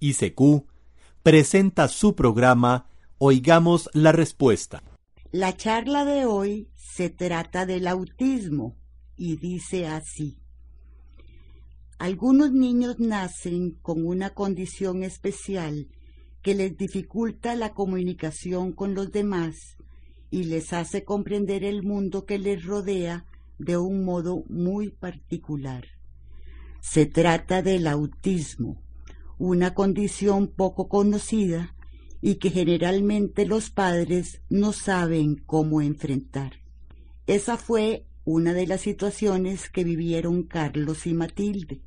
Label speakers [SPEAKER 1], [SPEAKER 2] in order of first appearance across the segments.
[SPEAKER 1] ICQ, presenta su programa Oigamos la Respuesta.
[SPEAKER 2] La charla de hoy se trata del autismo y dice así. Algunos niños nacen con una condición especial que les dificulta la comunicación con los demás y les hace comprender el mundo que les rodea de un modo muy particular. Se trata del autismo, una condición poco conocida y que generalmente los padres no saben cómo enfrentar. Esa fue una de las situaciones que vivieron Carlos y Matilde,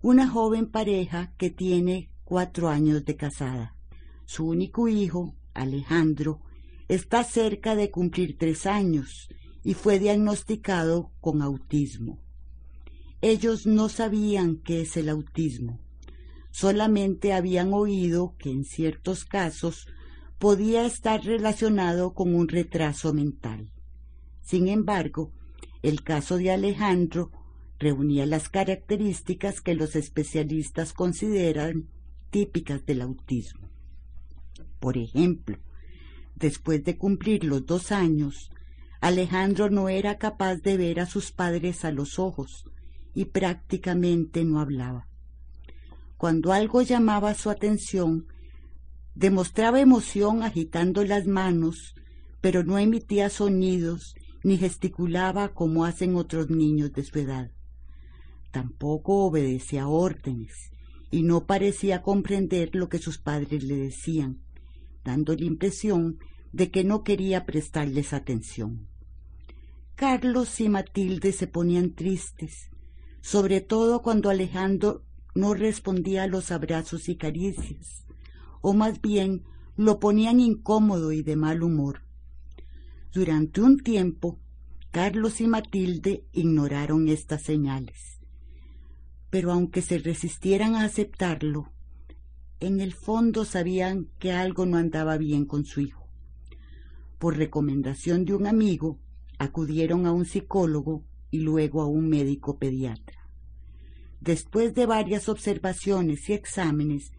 [SPEAKER 2] una joven pareja que tiene cuatro años de casada. Su único hijo, Alejandro, está cerca de cumplir tres años y fue diagnosticado con autismo. Ellos no sabían qué es el autismo, solamente habían oído que en ciertos casos podía estar relacionado con un retraso mental. Sin embargo, el caso de Alejandro reunía las características que los especialistas consideran típicas del autismo. Por ejemplo, después de cumplir los dos años, Alejandro no era capaz de ver a sus padres a los ojos, y prácticamente no hablaba. Cuando algo llamaba su atención, demostraba emoción agitando las manos, pero no emitía sonidos ni gesticulaba como hacen otros niños de su edad. Tampoco obedecía órdenes y no parecía comprender lo que sus padres le decían, dando la impresión de que no quería prestarles atención. Carlos y Matilde se ponían tristes, sobre todo cuando Alejandro no respondía a los abrazos y caricias, o más bien lo ponían incómodo y de mal humor. Durante un tiempo, Carlos y Matilde ignoraron estas señales. Pero aunque se resistieran a aceptarlo, en el fondo sabían que algo no andaba bien con su hijo. Por recomendación de un amigo, acudieron a un psicólogo y luego a un médico pediatra. Después de varias observaciones y exámenes,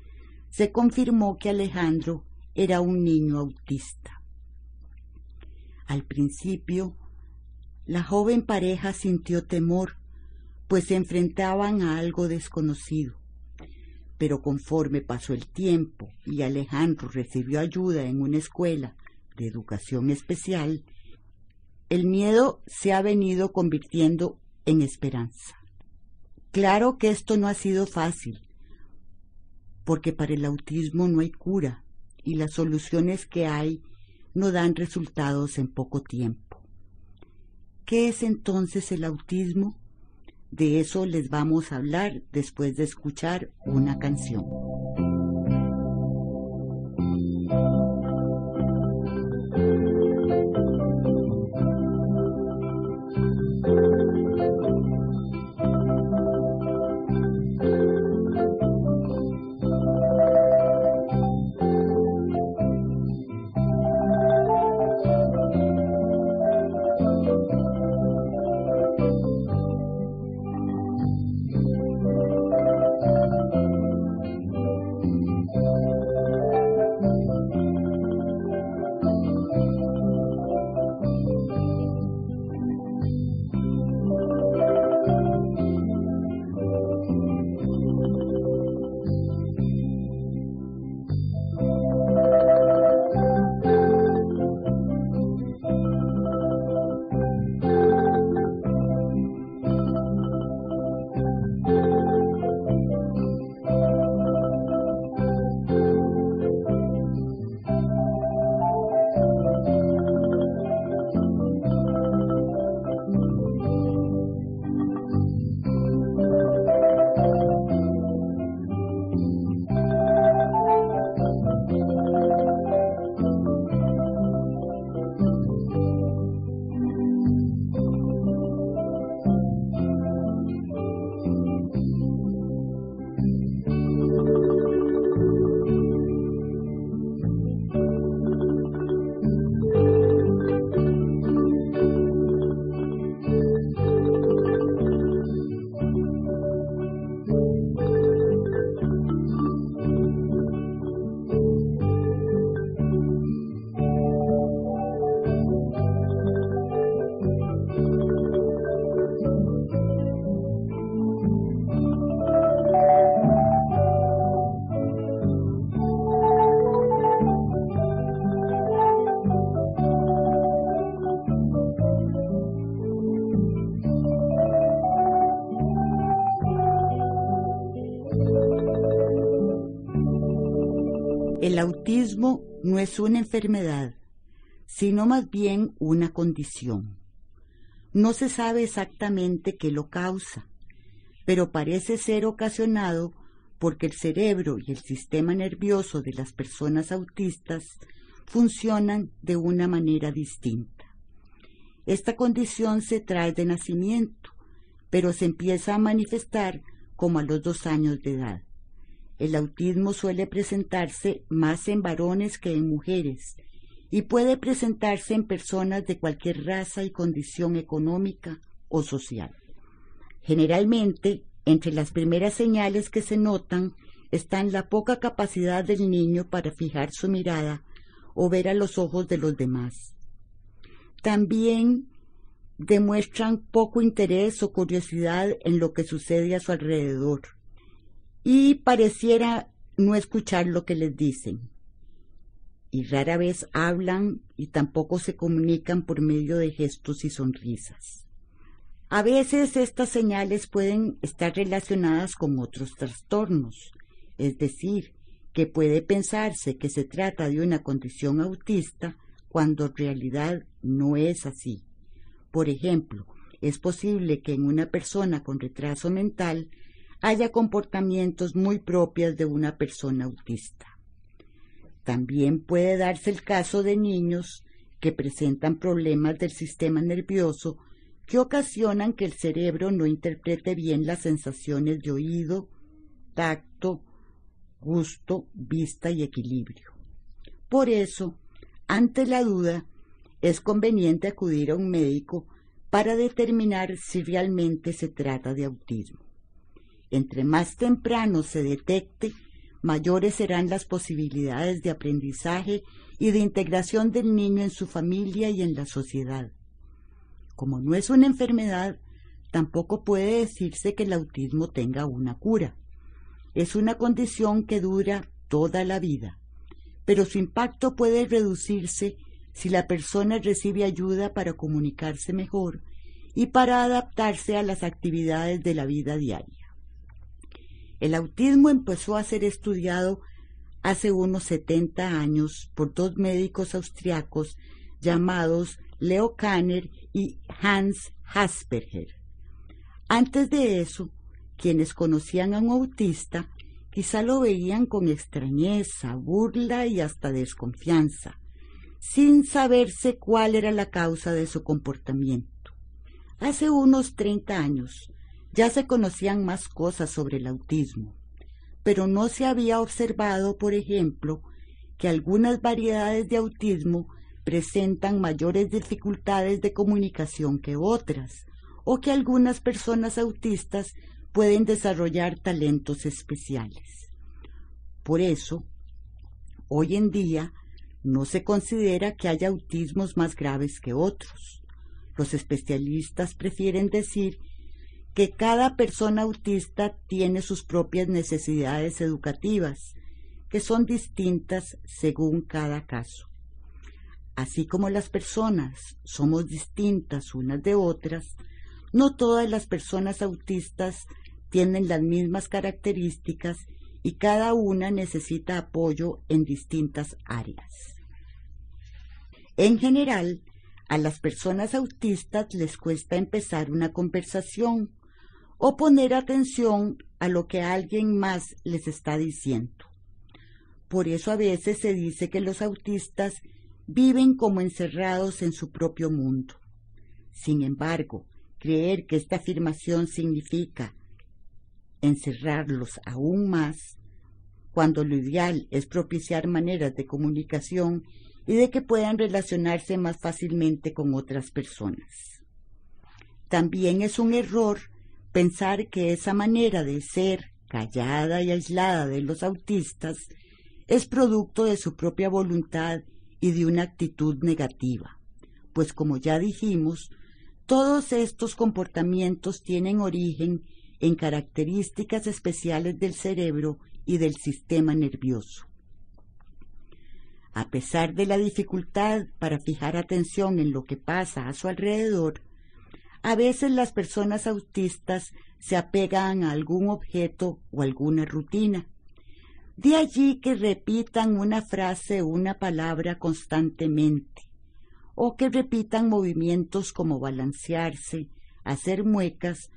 [SPEAKER 2] se confirmó que Alejandro era un niño autista. Al principio, la joven pareja sintió temor, pues se enfrentaban a algo desconocido. Pero conforme pasó el tiempo y Alejandro recibió ayuda en una escuela de educación especial, el miedo se ha venido convirtiendo en esperanza. Claro que esto no ha sido fácil, porque para el autismo no hay cura y las soluciones que hay no dan resultados en poco tiempo. ¿Qué es entonces el autismo? De eso les vamos a hablar después de escuchar una canción. Es una enfermedad, sino más bien una condición. No se sabe exactamente qué lo causa, pero parece ser ocasionado porque el cerebro y el sistema nervioso de las personas autistas funcionan de una manera distinta. Esta condición se trae de nacimiento, pero se empieza a manifestar como a los dos años de edad. El autismo suele presentarse más en varones que en mujeres y puede presentarse en personas de cualquier raza y condición económica o social. Generalmente entre las primeras señales que se notan están la poca capacidad del niño para fijar su mirada o ver a los ojos de los demás. También demuestran poco interés o curiosidad en lo que sucede a su alrededor y pareciera no escuchar lo que les dicen. Y rara vez hablan y tampoco se comunican por medio de gestos y sonrisas. A veces estas señales pueden estar relacionadas con otros trastornos, es decir, que puede pensarse que se trata de una condición autista cuando en realidad no es así. Por ejemplo, es posible que en una persona con retraso mental haya comportamientos muy propios de una persona autista. También puede darse el caso de niños que presentan problemas del sistema nervioso que ocasionan que el cerebro no interprete bien las sensaciones de oído, tacto, gusto, vista y equilibrio. Por eso, ante la duda, es conveniente acudir a un médico para determinar si realmente se trata de autismo. Entre más temprano se detecte, mayores serán las posibilidades de aprendizaje y de integración del niño en su familia y en la sociedad. Como no es una enfermedad, tampoco puede decirse que el autismo tenga una cura. Es una condición que dura toda la vida, pero su impacto puede reducirse si la persona recibe ayuda para comunicarse mejor y para adaptarse a las actividades de la vida diaria. El autismo empezó a ser estudiado hace unos 70 años por dos médicos austriacos llamados Leo Kanner y Hans Asperger. Antes de eso, quienes conocían a un autista quizá lo veían con extrañeza, burla y hasta desconfianza, sin saberse cuál era la causa de su comportamiento. Hace unos 30 años ya se conocían más cosas sobre el autismo, pero no se había observado, por ejemplo, que algunas variedades de autismo presentan mayores dificultades de comunicación que otras, o que algunas personas autistas pueden desarrollar talentos especiales. Por eso, hoy en día no se considera que haya autismos más graves que otros. Los especialistas prefieren decir que cada persona autista tiene sus propias necesidades educativas, que son distintas según cada caso. Así como las personas somos distintas unas de otras, no todas las personas autistas tienen las mismas características y cada una necesita apoyo en distintas áreas. En general, a las personas autistas les cuesta empezar una conversación o poner atención a lo que alguien más les está diciendo. Por eso a veces se dice que los autistas viven como encerrados en su propio mundo. Sin embargo, creer que esta afirmación significa encerrarlos aún más, cuando lo ideal es propiciar maneras de comunicación y de que puedan relacionarse más fácilmente con otras personas. También es un error pensar que esa manera de ser callada y aislada de los autistas es producto de su propia voluntad y de una actitud negativa, pues como ya dijimos, todos estos comportamientos tienen origen en características especiales del cerebro y del sistema nervioso. A pesar de la dificultad para fijar atención en lo que pasa a su alrededor, a veces las personas autistas se apegan a algún objeto o alguna rutina, De allí que repitan una frase o una palabra constantemente, o que repitan movimientos como balancearse, hacer muecas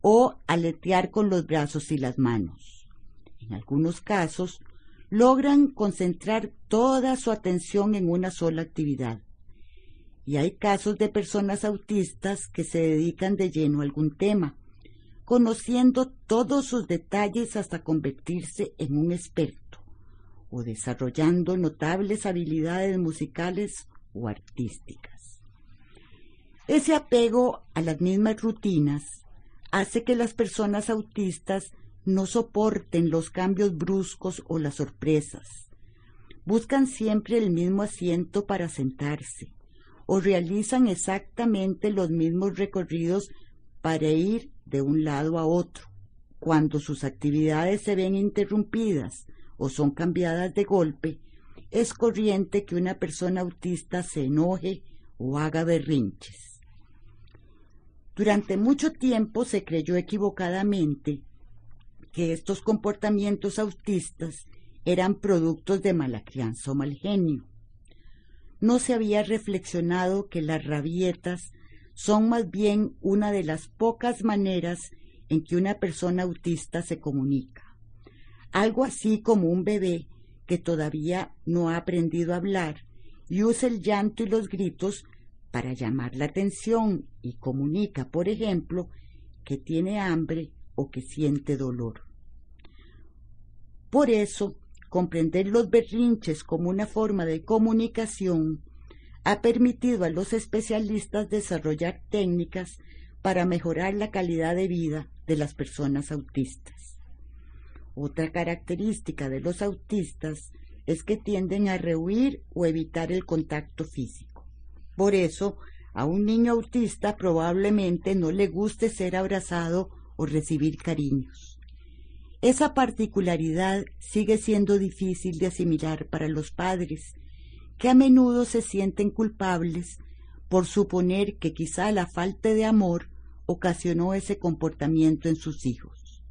[SPEAKER 2] o aletear con los brazos y las manos. En algunos casos, logran concentrar toda su atención en una sola actividad. Y hay casos de personas autistas que se dedican de lleno a algún tema, conociendo todos sus detalles hasta convertirse en un experto, o desarrollando notables habilidades musicales o artísticas. Ese apego a las mismas rutinas hace que las personas autistas no soporten los cambios bruscos o las sorpresas. Buscan siempre el mismo asiento para sentarse o realizan exactamente los mismos recorridos para ir de un lado a otro. Cuando sus actividades se ven interrumpidas o son cambiadas de golpe, es corriente que una persona autista se enoje o haga berrinches. Durante mucho tiempo se creyó equivocadamente que estos comportamientos autistas eran productos de mala crianza o mal genio. No se había reflexionado que las rabietas son más bien una de las pocas maneras en que una persona autista se comunica. Algo así como un bebé que todavía no ha aprendido a hablar y usa el llanto y los gritos para llamar la atención y comunica, por ejemplo, que tiene hambre o que siente dolor. Por eso, comprender los berrinches como una forma de comunicación ha permitido a los especialistas desarrollar técnicas para mejorar la calidad de vida de las personas autistas. Otra característica de los autistas es que tienden a rehuir o evitar el contacto físico. Por eso, a un niño autista probablemente no le guste ser abrazado o recibir cariños. Esa particularidad sigue siendo difícil de asimilar para los padres, que a menudo se sienten culpables por suponer que quizá la falta de amor ocasionó ese comportamiento en sus hijos.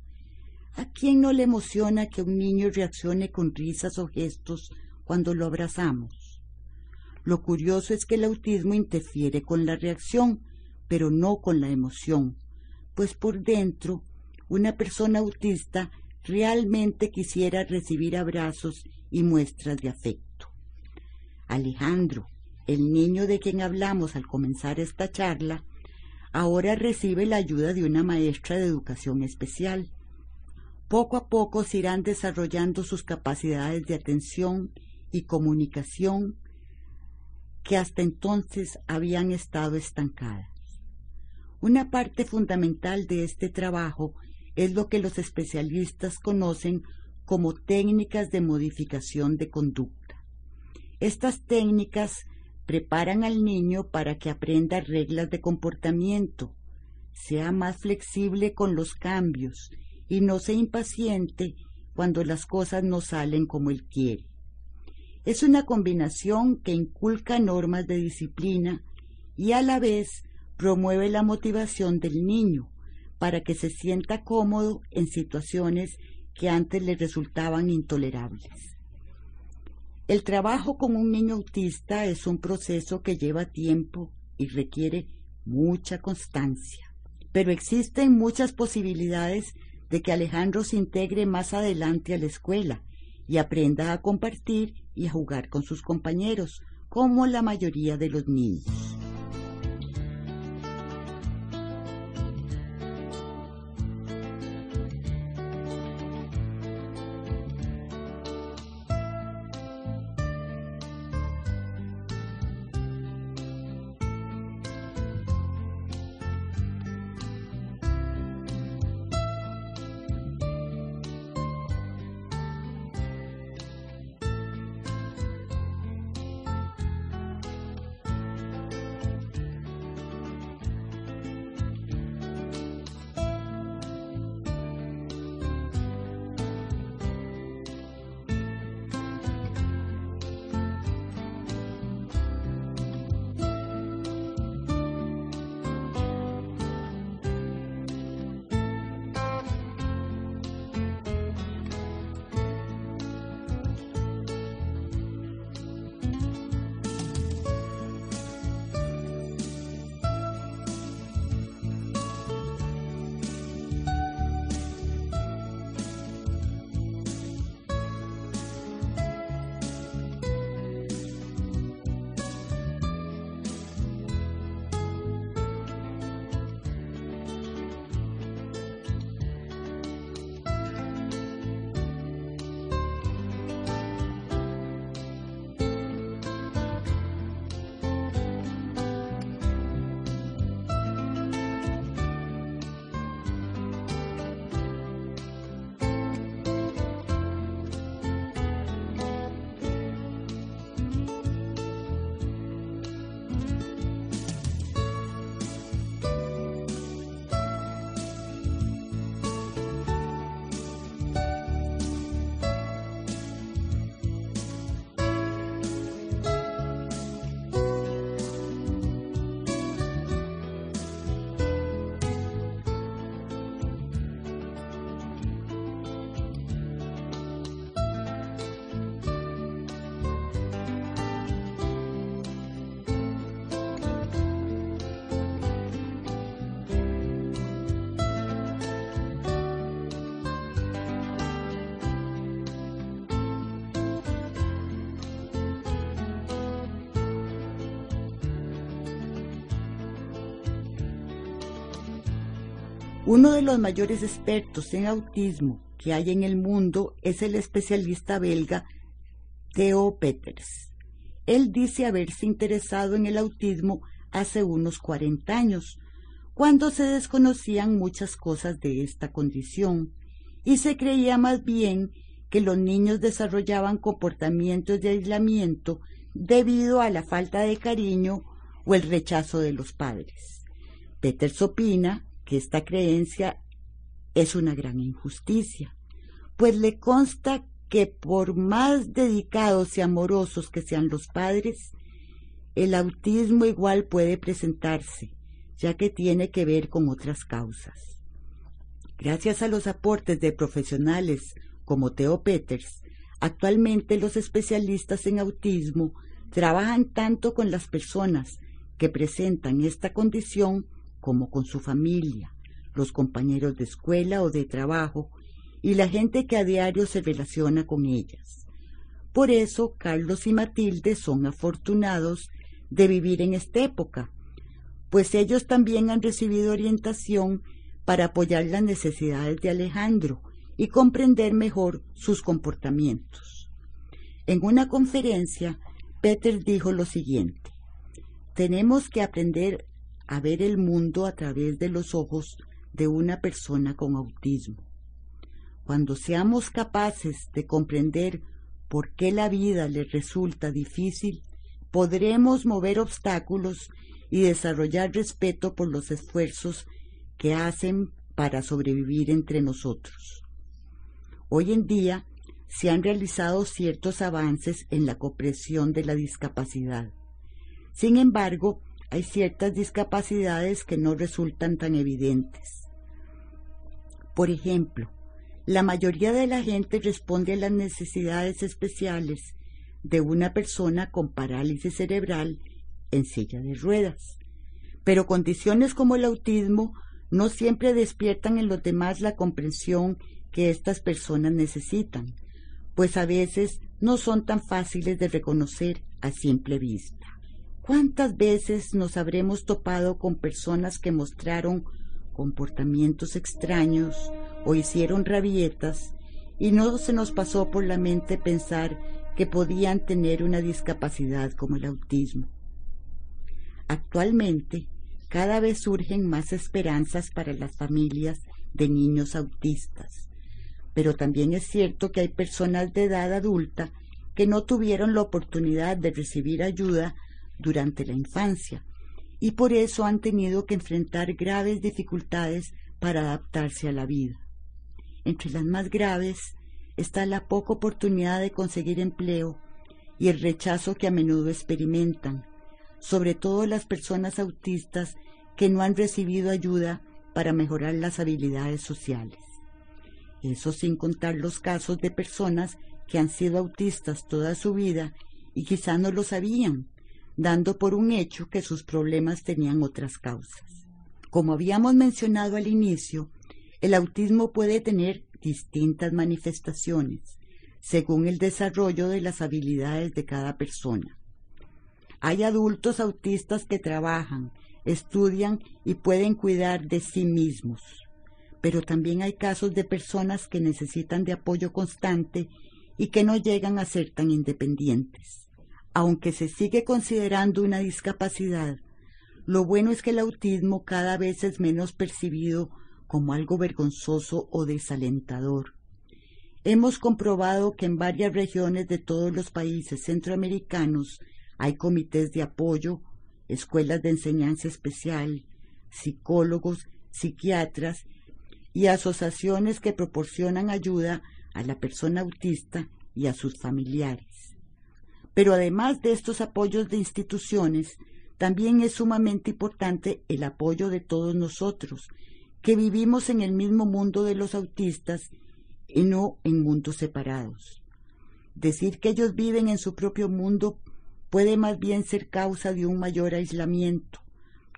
[SPEAKER 2] ¿A quién no le emociona que un niño reaccione con risas o gestos cuando lo abrazamos? Lo curioso es que el autismo interfiere con la reacción, pero no con la emoción, pues por dentro una persona autista realmente quisiera recibir abrazos y muestras de afecto. Alejandro, el niño de quien hablamos al comenzar esta charla, ahora recibe la ayuda de una maestra de educación especial. Poco a poco se irán desarrollando sus capacidades de atención y comunicación que hasta entonces habían estado estancadas. Una parte fundamental de este trabajo es lo que los especialistas conocen como técnicas de modificación de conducta. Estas técnicas preparan al niño para que aprenda reglas de comportamiento, sea más flexible con los cambios y no se impaciente cuando las cosas no salen como él quiere. Es una combinación que inculca normas de disciplina y a la vez promueve la motivación del niño para que se sienta cómodo en situaciones que antes le resultaban intolerables. El trabajo con un niño autista es un proceso que lleva tiempo y requiere mucha constancia, pero existen muchas posibilidades de que Alejandro se integre más adelante a la escuela y aprenda a compartir y a jugar con sus compañeros, como la mayoría de los niños. Uno de los mayores expertos en autismo que hay en el mundo es el especialista belga Theo Peters. Él dice haberse interesado en el autismo hace unos 40 años, cuando se desconocían muchas cosas de esta condición, y se creía más bien que los niños desarrollaban comportamientos de aislamiento debido a la falta de cariño o el rechazo de los padres. Peters opina que esta creencia es una gran injusticia, pues le consta que por más dedicados y amorosos que sean los padres, el autismo igual puede presentarse, ya que tiene que ver con otras causas. Gracias a los aportes de profesionales como Theo Peters, actualmente los especialistas en autismo trabajan tanto con las personas que presentan esta condición como con su familia, los compañeros de escuela o de trabajo y la gente que a diario se relaciona con ellas. Por eso Carlos y Matilde son afortunados de vivir en esta época, pues ellos también han recibido orientación para apoyar las necesidades de Alejandro y comprender mejor sus comportamientos. En una conferencia, Peter dijo lo siguiente, tenemos que aprender a ver el mundo a través de los ojos de una persona con autismo. Cuando seamos capaces de comprender por qué la vida le resulta difícil, podremos mover obstáculos y desarrollar respeto por los esfuerzos que hacen para sobrevivir entre nosotros. Hoy en día se han realizado ciertos avances en la comprensión de la discapacidad. Sin embargo, hay ciertas discapacidades que no resultan tan evidentes. Por ejemplo, la mayoría de la gente responde a las necesidades especiales de una persona con parálisis cerebral en silla de ruedas. Pero condiciones como el autismo no siempre despiertan en los demás la comprensión que estas personas necesitan, pues a veces no son tan fáciles de reconocer a simple vista. ¿Cuántas veces nos habremos topado con personas que mostraron comportamientos extraños o hicieron rabietas y no se nos pasó por la mente pensar que podían tener una discapacidad como el autismo. Actualmente, cada vez surgen más esperanzas para las familias de niños autistas, pero también es cierto que hay personas de edad adulta que no tuvieron la oportunidad de recibir ayuda durante la infancia y por eso han tenido que enfrentar graves dificultades para adaptarse a la vida. Entre las más graves está la poca oportunidad de conseguir empleo y el rechazo que a menudo experimentan, sobre todo las personas autistas que no han recibido ayuda para mejorar las habilidades sociales. Eso sin contar los casos de personas que han sido autistas toda su vida y quizá no lo sabían dando por un hecho que sus problemas tenían otras causas. Como habíamos mencionado al inicio, el autismo puede tener distintas manifestaciones según el desarrollo de las habilidades de cada persona. Hay adultos autistas que trabajan, estudian y pueden cuidar de sí mismos, pero también hay casos de personas que necesitan de apoyo constante y que no llegan a ser tan independientes aunque se sigue considerando una discapacidad, lo bueno es que el autismo cada vez es menos percibido como algo vergonzoso o desalentador. Hemos comprobado que en varias regiones de todos los países centroamericanos hay comités de apoyo, escuelas de enseñanza especial, psicólogos, psiquiatras y asociaciones que proporcionan ayuda a la persona autista y a sus familiares. Pero además de estos apoyos de instituciones, también es sumamente importante el apoyo de todos nosotros, que vivimos en el mismo mundo de los autistas y no en mundos separados. Decir que ellos viven en su propio mundo puede más bien ser causa de un mayor aislamiento,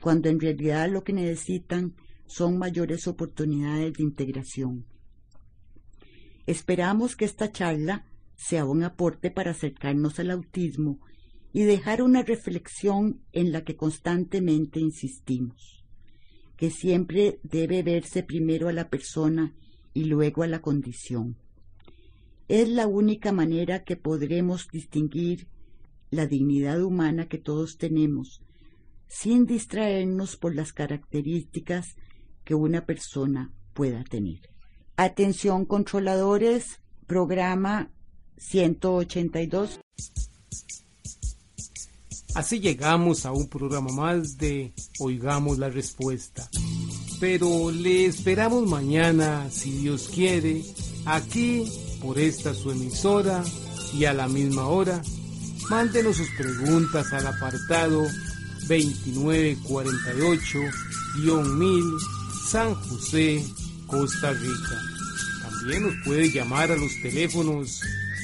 [SPEAKER 2] cuando en realidad lo que necesitan son mayores oportunidades de integración. Esperamos que esta charla sea un aporte para acercarnos al autismo y dejar una reflexión en la que constantemente insistimos. que siempre debe verse primero a la persona y luego a la condición. Es la única manera que podremos distinguir la dignidad humana que todos tenemos, sin distraernos por las características que una persona pueda tener. Atención controladores, programa 182.
[SPEAKER 3] Así llegamos a un programa más de Oigamos la Respuesta. Pero le esperamos mañana, si Dios quiere, aquí por esta su emisora y a la misma hora. Mándenos sus preguntas al apartado 2948-1000 San José, Costa Rica. También nos puede llamar a los teléfonos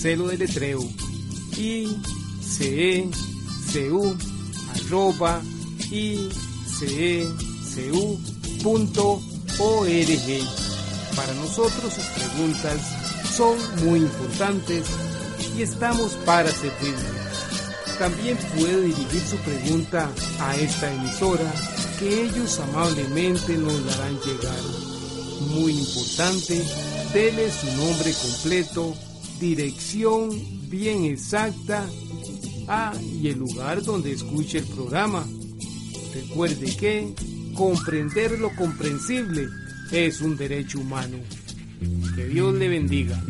[SPEAKER 3] Celo de letreo icecu arroba icecu.org. Para nosotros sus preguntas son muy importantes y estamos para servirle. También puede dirigir su pregunta a esta emisora que ellos amablemente nos darán llegar. Muy importante, dele su nombre completo, dirección bien exacta ah, y el lugar donde escuche el programa. Recuerde que comprender lo comprensible es un derecho humano. Que Dios le bendiga.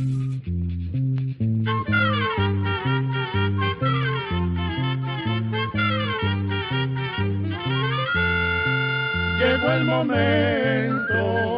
[SPEAKER 4] Llegó el momento